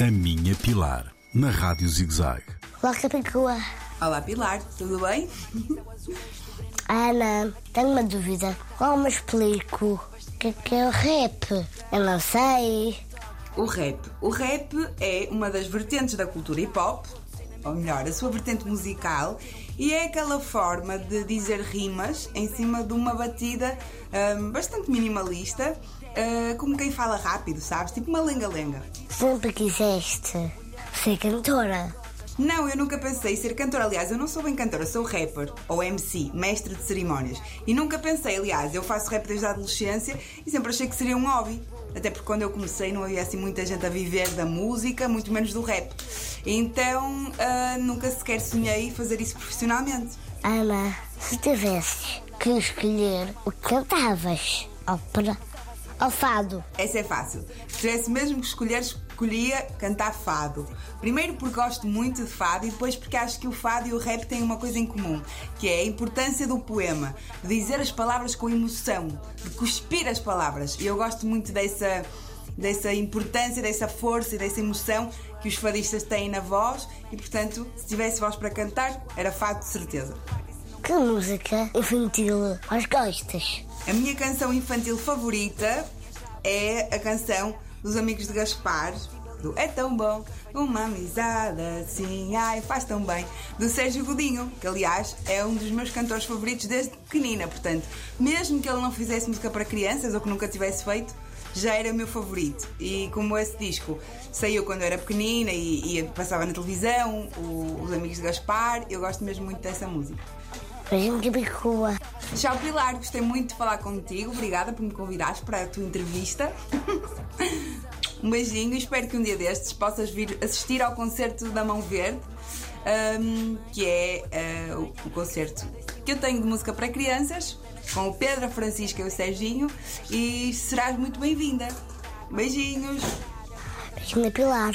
A Minha Pilar, na Rádio ZigZag. Olá, Capicua. Olá Pilar, tudo bem? Ana, tenho uma dúvida. Como explico o que é, que é o rap? Eu não sei. O rap. O rap é uma das vertentes da cultura hip hop, ou melhor, a sua vertente musical, e é aquela forma de dizer rimas em cima de uma batida hum, bastante minimalista, uh, como quem fala rápido, sabes? Tipo uma lenga-lenga. Sempre quiseste ser cantora. Não, eu nunca pensei ser cantora. Aliás, eu não sou bem cantora, sou rapper ou MC, mestre de cerimónias. E nunca pensei, aliás, eu faço rap desde a adolescência e sempre achei que seria um hobby. Até porque quando eu comecei não havia assim muita gente a viver da música, muito menos do rap. Então uh, nunca sequer sonhei fazer isso profissionalmente. Ana, se tivesses que escolher o que cantavas, ópera ou fado? Essa é fácil. Se tivesse mesmo que escolher, escolhia cantar fado. Primeiro porque gosto muito de fado e depois porque acho que o fado e o rap têm uma coisa em comum, que é a importância do poema, de dizer as palavras com emoção, de cuspir as palavras. E eu gosto muito dessa dessa importância, dessa força e dessa emoção que os fadistas têm na voz e, portanto, se tivesse voz para cantar, era fado de certeza. Que música infantil as gostas? A minha canção infantil favorita é a canção dos Amigos de Gaspar, do É Tão Bom, uma amizade assim, ai, faz tão bem, do Sérgio Godinho, que aliás é um dos meus cantores favoritos desde pequenina, portanto, mesmo que ele não fizesse música para crianças ou que nunca tivesse feito, já era o meu favorito. E como esse disco saiu quando eu era pequenina e, e passava na televisão, o, os Amigos de Gaspar, eu gosto mesmo muito dessa música. Beijinho que bicua. Tchau, Pilar. Gostei muito de falar contigo. Obrigada por me convidares para a tua entrevista. um beijinho. Espero que um dia destes possas vir assistir ao concerto da Mão Verde, um, que é uh, o, o concerto que eu tenho de música para crianças, com o Pedro, a Francisca e o Serginho. E serás muito bem-vinda. Beijinhos. Beijinho Pilar.